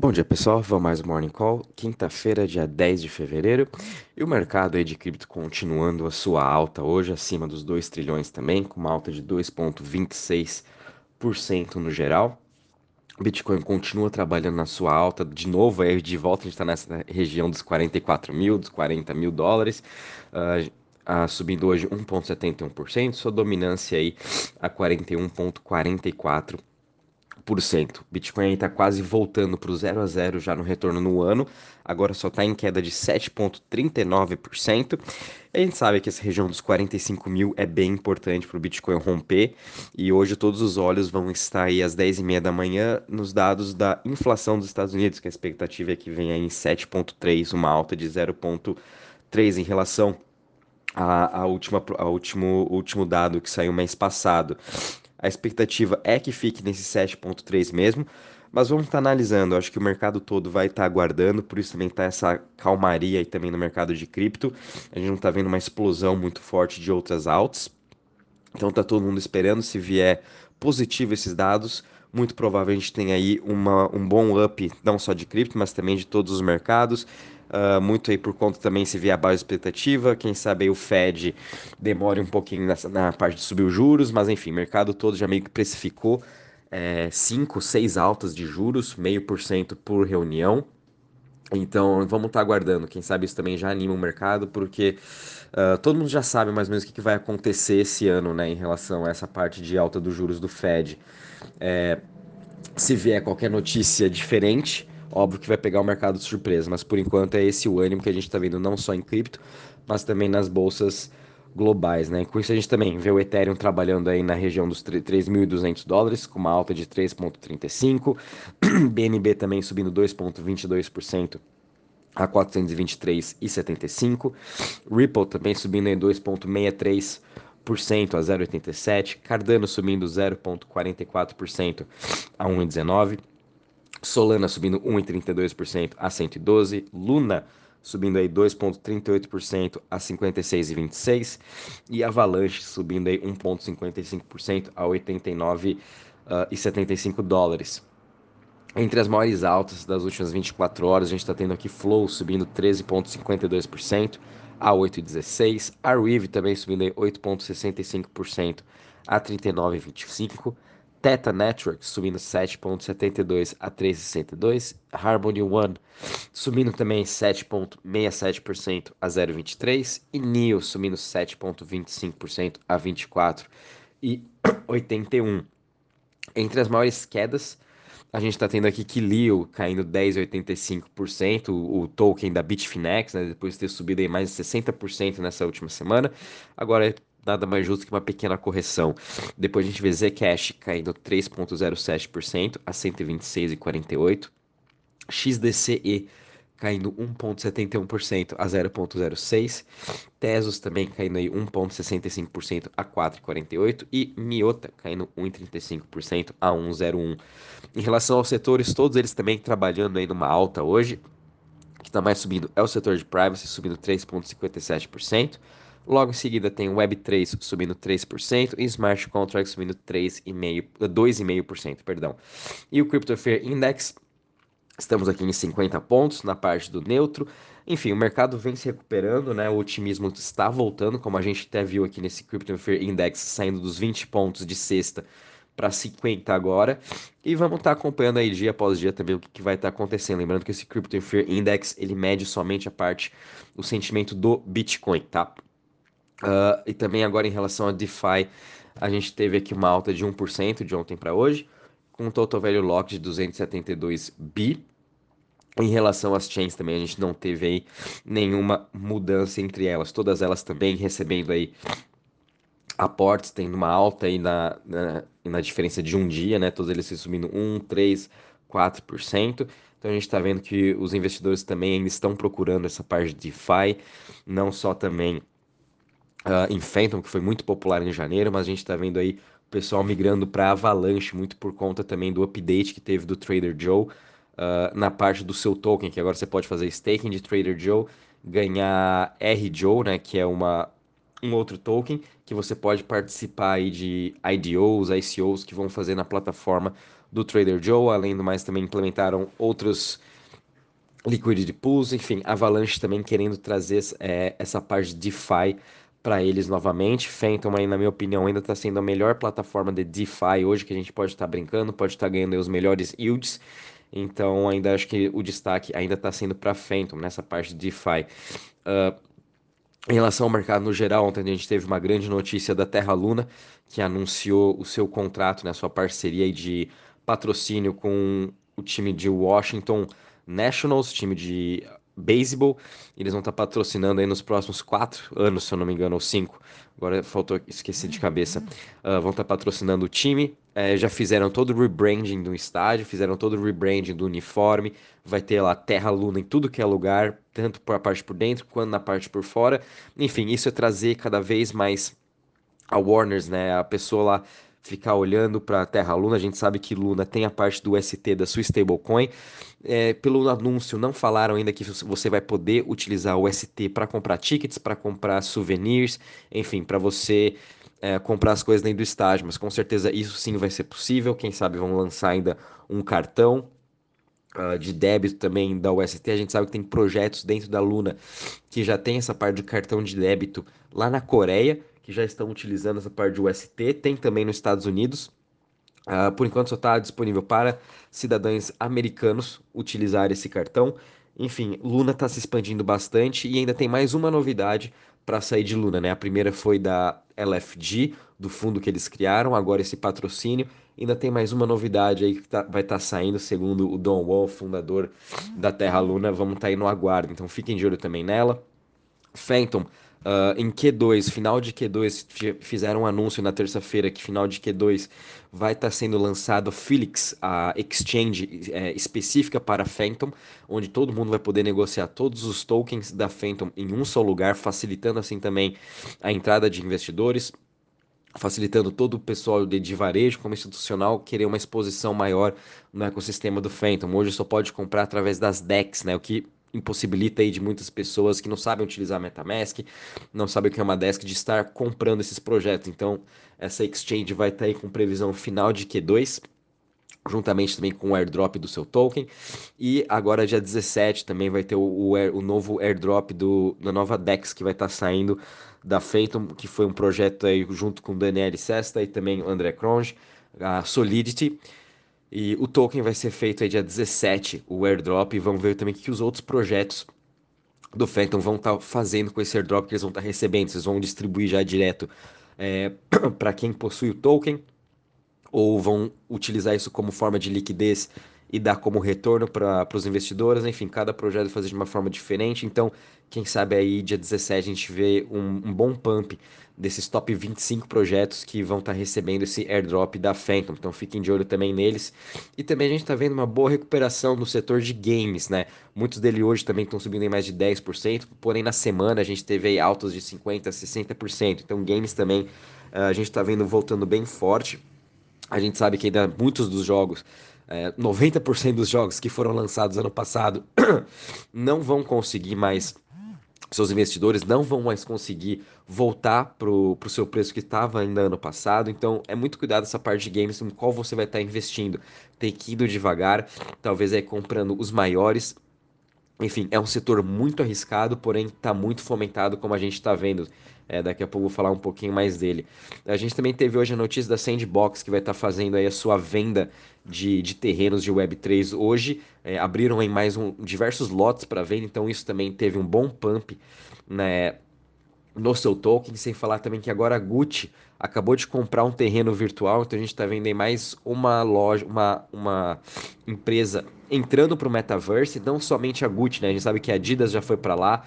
Bom dia pessoal, vamos mais um Morning Call, quinta-feira, dia 10 de fevereiro, e o mercado aí de cripto continuando a sua alta hoje, acima dos 2 trilhões também, com uma alta de 2,26% no geral. O Bitcoin continua trabalhando na sua alta, de novo aí de volta a gente está nessa região dos 44 mil, dos 40 mil dólares, uh, uh, subindo hoje 1,71%, sua dominância aí a 41,44%. Bitcoin está quase voltando para o 0 a 0 já no retorno no ano, agora só está em queda de 7,39%. A gente sabe que essa região dos 45 mil é bem importante para o Bitcoin romper, e hoje todos os olhos vão estar aí às 10h30 da manhã nos dados da inflação dos Estados Unidos, que a expectativa é que venha em 7,3, uma alta de 0,3 em relação a, a, última, a último, último dado que saiu mês passado. A expectativa é que fique nesse 7.3 mesmo, mas vamos estar tá analisando. acho que o mercado todo vai estar tá aguardando, por isso também está essa calmaria aí também no mercado de cripto. A gente não está vendo uma explosão muito forte de outras altas. Então tá todo mundo esperando se vier positivo esses dados. Muito provavelmente tem aí uma, um bom up, não só de cripto, mas também de todos os mercados. Uh, muito aí por conta também se vier a baixa expectativa, quem sabe aí o Fed demore um pouquinho nessa, na parte de subir os juros, mas enfim, o mercado todo já meio que precificou 5, é, 6 altas de juros, meio por cento por reunião. Então vamos estar tá aguardando, quem sabe isso também já anima o mercado, porque uh, todo mundo já sabe mais ou menos o que, que vai acontecer esse ano né, em relação a essa parte de alta dos juros do Fed. É, se vier qualquer notícia diferente, Óbvio que vai pegar o mercado de surpresa, mas por enquanto é esse o ânimo que a gente está vendo não só em cripto, mas também nas bolsas globais, né? Com isso a gente também vê o Ethereum trabalhando aí na região dos 3.200 dólares, com uma alta de 3,35, BNB também subindo 2,22% a 423,75, Ripple também subindo em 2,63% a 0,87, Cardano subindo 0,44% a 1,19, Solana subindo 1,32% a 112, Luna subindo aí 2,38% a 56,26 e Avalanche subindo aí 1,55% a 89,75 uh, dólares. Entre as maiores altas das últimas 24 horas, a gente está tendo aqui Flow subindo 13,52% a 8,16, a Rive também subindo aí 8,65% a 39,25%, Theta Networks subindo 7,72 a 3,62. Harmony One subindo também 7,67% a 0,23. E NIO subindo 7,25% a 24,81. Entre as maiores quedas, a gente está tendo aqui Kilio caindo 10,85%, o, o token da Bitfinex, né, depois de ter subido aí mais de 60% nessa última semana. Agora nada mais justo que uma pequena correção. Depois a gente vê Zcash caindo 3,07% a 126,48%. XDCE caindo 1,71% a 0,06%. Tesos também caindo aí 1,65% a 4,48%. E Miota caindo 1,35% a 1,01%. Em relação aos setores, todos eles também trabalhando aí numa alta hoje. O que está mais subindo é o setor de privacy, subindo 3,57%. Logo em seguida tem Web3 subindo 3% e Smart Contracts subindo 2,5%, perdão. E o Crypto Fear Index, estamos aqui em 50 pontos na parte do neutro. Enfim, o mercado vem se recuperando, né? O otimismo está voltando, como a gente até viu aqui nesse Crypto Fear Index saindo dos 20 pontos de sexta para 50 agora. E vamos estar tá acompanhando aí dia após dia também o que, que vai estar tá acontecendo. Lembrando que esse Crypto Fear Index, ele mede somente a parte, o sentimento do Bitcoin, tá? Uh, e também agora em relação a DeFi, a gente teve aqui uma alta de 1% de ontem para hoje, com um total value lock de 272 bi. Em relação às chains também, a gente não teve aí nenhuma mudança entre elas, todas elas também recebendo aí aportes, tendo uma alta aí na, na, na diferença de um dia, né? Todos eles subindo 1, 3, 4%. Então a gente está vendo que os investidores também ainda estão procurando essa parte de DeFi, não só também uh, em Phantom, que foi muito popular em janeiro, mas a gente está vendo aí o pessoal migrando para Avalanche, muito por conta também do update que teve do Trader Joe uh, na parte do seu token, que agora você pode fazer staking de Trader Joe, ganhar R-Joe, né, que é uma, um outro token, que você pode participar aí de IDOs, ICOs que vão fazer na plataforma do Trader Joe, além do mais também implementaram outros liquidity pools, enfim, Avalanche também querendo trazer é, essa parte de DeFi para eles novamente. Phantom aí, na minha opinião, ainda está sendo a melhor plataforma de DeFi hoje que a gente pode estar tá brincando, pode estar tá ganhando os melhores yields. Então, ainda acho que o destaque ainda está sendo para Phantom nessa parte de DeFi. Uh, em relação ao mercado no geral, ontem a gente teve uma grande notícia da Terra Luna, que anunciou o seu contrato, né, sua parceria de patrocínio com o time de Washington Nationals, time de beisebol. Eles vão estar patrocinando aí nos próximos quatro anos, se eu não me engano, ou cinco. Agora faltou, esqueci de cabeça. Uh, vão estar patrocinando o time. É, já fizeram todo o rebranding do estádio, fizeram todo o rebranding do uniforme. Vai ter lá Terra Luna em tudo que é lugar, tanto a parte por dentro quanto na parte por fora. Enfim, isso é trazer cada vez mais a Warners, né? A pessoa lá ficar olhando para a Terra Luna. A gente sabe que Luna tem a parte do ST da sua stablecoin. É, pelo anúncio, não falaram ainda que você vai poder utilizar o ST para comprar tickets, para comprar souvenirs, enfim, para você é, comprar as coisas dentro do estágio. Mas com certeza isso sim vai ser possível. Quem sabe vão lançar ainda um cartão. Uh, de débito também da UST, a gente sabe que tem projetos dentro da Luna que já tem essa parte de cartão de débito lá na Coreia, que já estão utilizando essa parte de UST, tem também nos Estados Unidos. Uh, por enquanto só está disponível para cidadãos americanos utilizar esse cartão. Enfim, Luna está se expandindo bastante e ainda tem mais uma novidade para sair de Luna, né? A primeira foi da LFG, do fundo que eles criaram, agora esse patrocínio. Ainda tem mais uma novidade aí que tá, vai estar tá saindo, segundo o Don Wall, fundador da Terra Luna. Vamos estar tá aí no aguardo, então fiquem de olho também nela. Phantom Uh, em Q2, final de Q2, fizeram um anúncio na terça-feira que final de Q2 vai estar tá sendo lançado Felix, a exchange é, específica para Phantom, onde todo mundo vai poder negociar todos os tokens da Phantom em um só lugar, facilitando assim também a entrada de investidores, facilitando todo o pessoal de, de varejo como institucional querer uma exposição maior no ecossistema do Phantom. Hoje só pode comprar através das DEX, né, o que impossibilita aí de muitas pessoas que não sabem utilizar MetaMask, não sabem o que é uma desk, de estar comprando esses projetos. Então, essa exchange vai estar aí com previsão final de Q2, juntamente também com o airdrop do seu token. E agora, dia 17, também vai ter o, o, o novo airdrop do, da nova DEX que vai estar saindo da Phantom, que foi um projeto aí junto com o Daniel Sesta e também o André Cronge, a Solidity. E o token vai ser feito aí dia 17, o airdrop, e vamos ver também o que os outros projetos do Phantom vão estar tá fazendo com esse airdrop que eles vão estar tá recebendo. Vocês vão distribuir já direto é, para quem possui o token, ou vão utilizar isso como forma de liquidez e dar como retorno para os investidores. Enfim, cada projeto fazer de uma forma diferente. Então, quem sabe aí dia 17 a gente vê um, um bom pump desses top 25 projetos que vão estar tá recebendo esse airdrop da Phantom. Então fiquem de olho também neles. E também a gente está vendo uma boa recuperação no setor de games, né? Muitos deles hoje também estão subindo em mais de 10%, porém na semana a gente teve altos de 50%, 60%. Então games também uh, a gente está vendo voltando bem forte. A gente sabe que ainda muitos dos jogos é, 90% dos jogos que foram lançados ano passado não vão conseguir mais seus investidores não vão mais conseguir voltar para o seu preço que estava ainda ano passado. Então é muito cuidado essa parte de games em qual você vai estar tá investindo. Tem que ir devagar, talvez aí comprando os maiores. Enfim, é um setor muito arriscado, porém está muito fomentado, como a gente está vendo. É, daqui a pouco vou falar um pouquinho mais dele. A gente também teve hoje a notícia da Sandbox, que vai estar tá fazendo aí a sua venda de, de terrenos de Web3 hoje. É, abriram em mais um, diversos lotes para venda, então isso também teve um bom pump né, no seu token. Sem falar também que agora a Gucci acabou de comprar um terreno virtual, então a gente está vendo aí mais uma loja, uma, uma empresa entrando para o metaverse, não somente a Gucci, né? A gente sabe que a Adidas já foi para lá,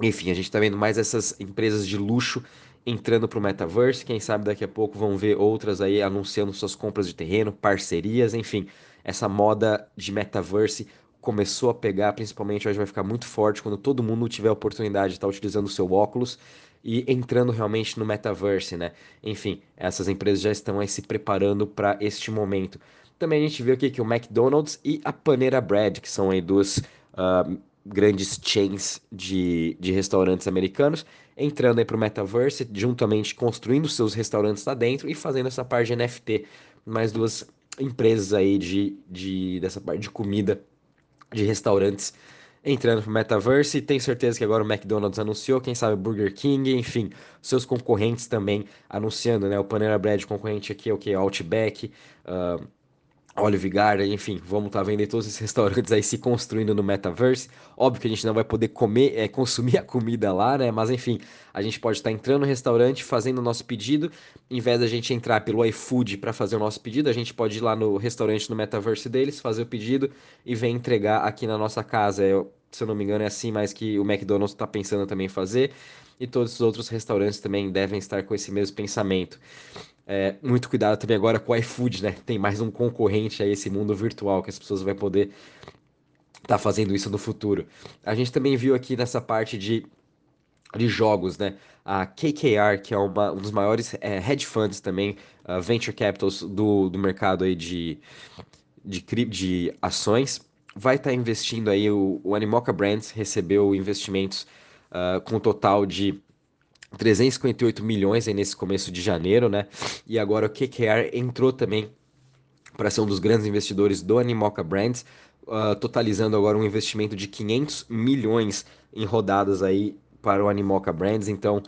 enfim, a gente está vendo mais essas empresas de luxo entrando para o metaverse. Quem sabe daqui a pouco vão ver outras aí anunciando suas compras de terreno, parcerias, enfim. Essa moda de metaverse começou a pegar, principalmente hoje vai ficar muito forte quando todo mundo tiver a oportunidade de estar utilizando o seu óculos e entrando realmente no metaverse, né? Enfim, essas empresas já estão aí se preparando para este momento. Também a gente viu aqui que o McDonald's e a Panera Bread, que são aí duas uh, grandes chains de, de restaurantes americanos, entrando aí para o metaverse, juntamente construindo seus restaurantes lá dentro e fazendo essa parte de NFT. Mais duas empresas aí de, de dessa parte de comida, de restaurantes entrando pro metaverse. E tenho certeza que agora o McDonald's anunciou, quem sabe Burger King, enfim, seus concorrentes também anunciando, né? O Panera Bread concorrente aqui é o que? Outback, uh, Olive Garden, enfim, vamos estar tá vendo todos esses restaurantes aí se construindo no metaverse. Óbvio que a gente não vai poder comer, é, consumir a comida lá, né? Mas enfim, a gente pode estar tá entrando no restaurante, fazendo o nosso pedido. Em vez da gente entrar pelo iFood para fazer o nosso pedido, a gente pode ir lá no restaurante no metaverse deles, fazer o pedido e vem entregar aqui na nossa casa. Eu, se eu não me engano, é assim, mas que o McDonald's está pensando também fazer. E todos os outros restaurantes também devem estar com esse mesmo pensamento. É, muito cuidado também agora com o iFood, né? Tem mais um concorrente a esse mundo virtual que as pessoas vão poder estar tá fazendo isso no futuro. A gente também viu aqui nessa parte de, de jogos, né? A KKR, que é uma, um dos maiores é, hedge funds também, uh, venture capitals do, do mercado aí de, de, de ações, vai estar tá investindo aí, o, o Animoca Brands recebeu investimentos uh, com um total de 358 milhões aí nesse começo de janeiro, né? E agora o KKR entrou também para ser um dos grandes investidores do Animoca Brands, uh, totalizando agora um investimento de 500 milhões em rodadas aí para o Animoca Brands. Então,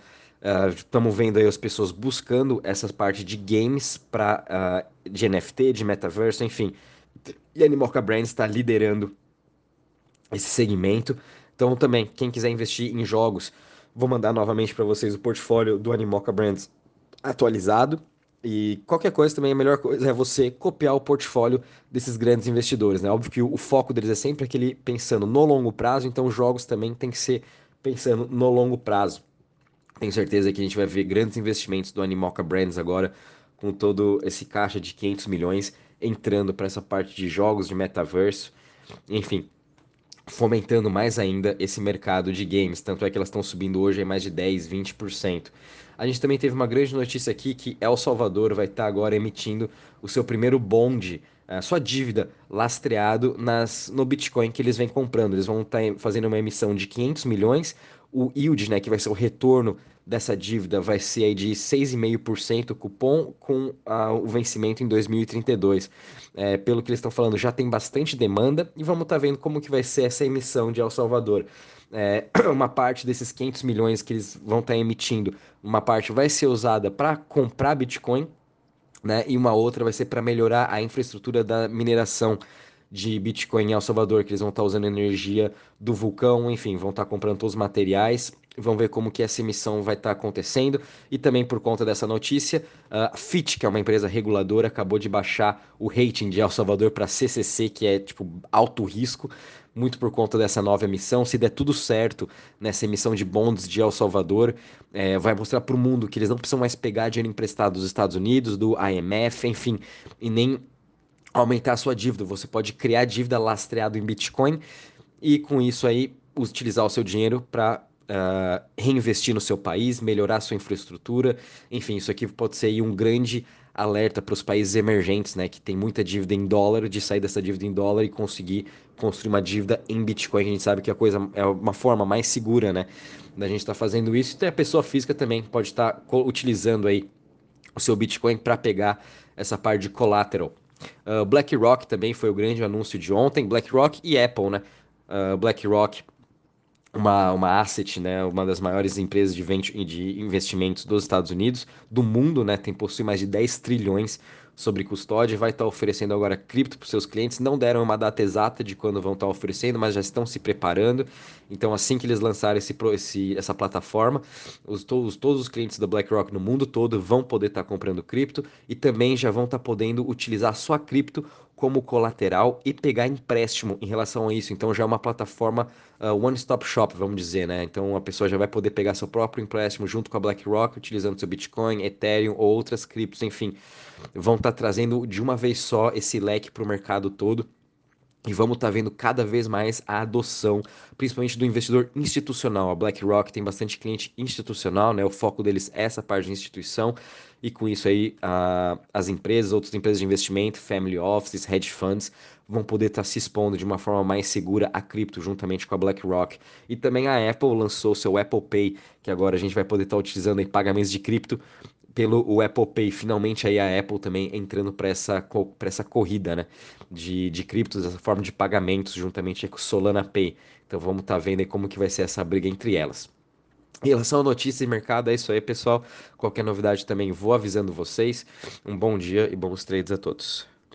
estamos uh, vendo aí as pessoas buscando essa parte de games para uh, de NFT, de metaverso, enfim. E a Animoca Brands está liderando esse segmento. Então, também, quem quiser investir em jogos, Vou mandar novamente para vocês o portfólio do Animoca Brands atualizado. E qualquer coisa também, a melhor coisa é você copiar o portfólio desses grandes investidores, né? Óbvio que o, foco deles é sempre aquele pensando no longo prazo, então os jogos também tem que ser pensando no longo prazo. Tenho certeza que a gente vai ver grandes investimentos do Animoca Brands agora, com todo esse caixa de 500 milhões entrando para essa parte de jogos, de metaverso. Enfim, fomentando mais ainda esse mercado de games. Tanto é que elas estão subindo hoje em mais de 10, 20%. A gente também teve uma grande notícia aqui que El Salvador vai estar agora emitindo o seu primeiro bonde, a sua dívida lastreado nas, no Bitcoin que eles vêm comprando. Eles vão estar fazendo uma emissão de 500 milhões. O yield, né, que vai ser o retorno dessa dívida vai ser aí de 6,5% cupom com o vencimento em 2032. É, pelo que eles estão falando, já tem bastante demanda e vamos estar tá vendo como que vai ser essa emissão de El Salvador. É, uma parte desses 500 milhões que eles vão estar tá emitindo, uma parte vai ser usada para comprar Bitcoin, né? E uma outra vai ser para melhorar a infraestrutura da mineração de Bitcoin em El Salvador, que eles vão estar tá usando energia do vulcão, enfim, vão estar tá comprando todos os materiais, vão ver como que essa emissão vai estar tá acontecendo, e também por conta dessa notícia, a Fitch, que é uma empresa reguladora, acabou de baixar o rating de El Salvador para CCC, que é tipo alto risco, muito por conta dessa nova emissão. Se der tudo certo nessa emissão de bonds de El Salvador, é, vai mostrar para o mundo que eles não precisam mais pegar dinheiro emprestado dos Estados Unidos, do IMF, enfim, e nem aumentar a sua dívida. Você pode criar dívida lastreado em Bitcoin e com isso aí utilizar o seu dinheiro para uh, reinvestir no seu país, melhorar sua infraestrutura. Enfim, isso aqui pode ser um grande alerta para os países emergentes, né, que tem muita dívida em dólar, de sair dessa dívida em dólar e conseguir construir uma dívida em Bitcoin. A gente sabe que a coisa é uma forma mais segura, né, da gente estar tá fazendo isso. E a pessoa física também pode estar tá utilizando aí o seu Bitcoin para pegar essa parte de collateral. Uh, BlackRock também foi o grande anúncio de ontem. BlackRock e Apple, né? Uh, BlackRock, uma, uma asset, né? Uma das maiores empresas de, de investimentos dos Estados Unidos, do mundo, né? Tem possui mais de 10 trilhões sobre custódia, vai estar oferecendo agora cripto para seus clientes. Não deram uma data exata de quando vão estar oferecendo, mas já estão se preparando. Então, assim que eles lançarem esse, esse, essa plataforma, os, todos, todos os clientes da BlackRock no mundo todo vão poder estar comprando cripto e também já vão estar podendo utilizar sua cripto como colateral e pegar empréstimo em relação a isso. Então já é uma plataforma uh, one-stop shop, vamos dizer, né? Então a pessoa já vai poder pegar seu próprio empréstimo junto com a BlackRock, utilizando seu Bitcoin, Ethereum ou outras criptos, enfim vão estar tá trazendo de uma vez só esse leque para o mercado todo. E vamos estar tá vendo cada vez mais a adoção, principalmente do investidor institucional. A BlackRock tem bastante cliente institucional, né? O foco deles é essa parte de instituição. E com isso aí, a, as empresas, outras empresas de investimento, family offices, hedge funds, vão poder estar tá se expondo de uma forma mais segura a cripto, juntamente com a BlackRock. E também a Apple lançou seu Apple Pay, que agora a gente vai poder estar tá utilizando em pagamentos de cripto pelo o Apple Pay. Finalmente aí a Apple também entrando para essa, essa corrida, né? De, de criptos, essa forma de pagamentos, juntamente com o Solana Pay. Então vamos estar tá vendo aí como que vai ser essa briga entre elas. Em relação a notícias e mercado, é isso aí, pessoal. Qualquer novidade também vou avisando vocês. Um bom dia e bons trades a todos.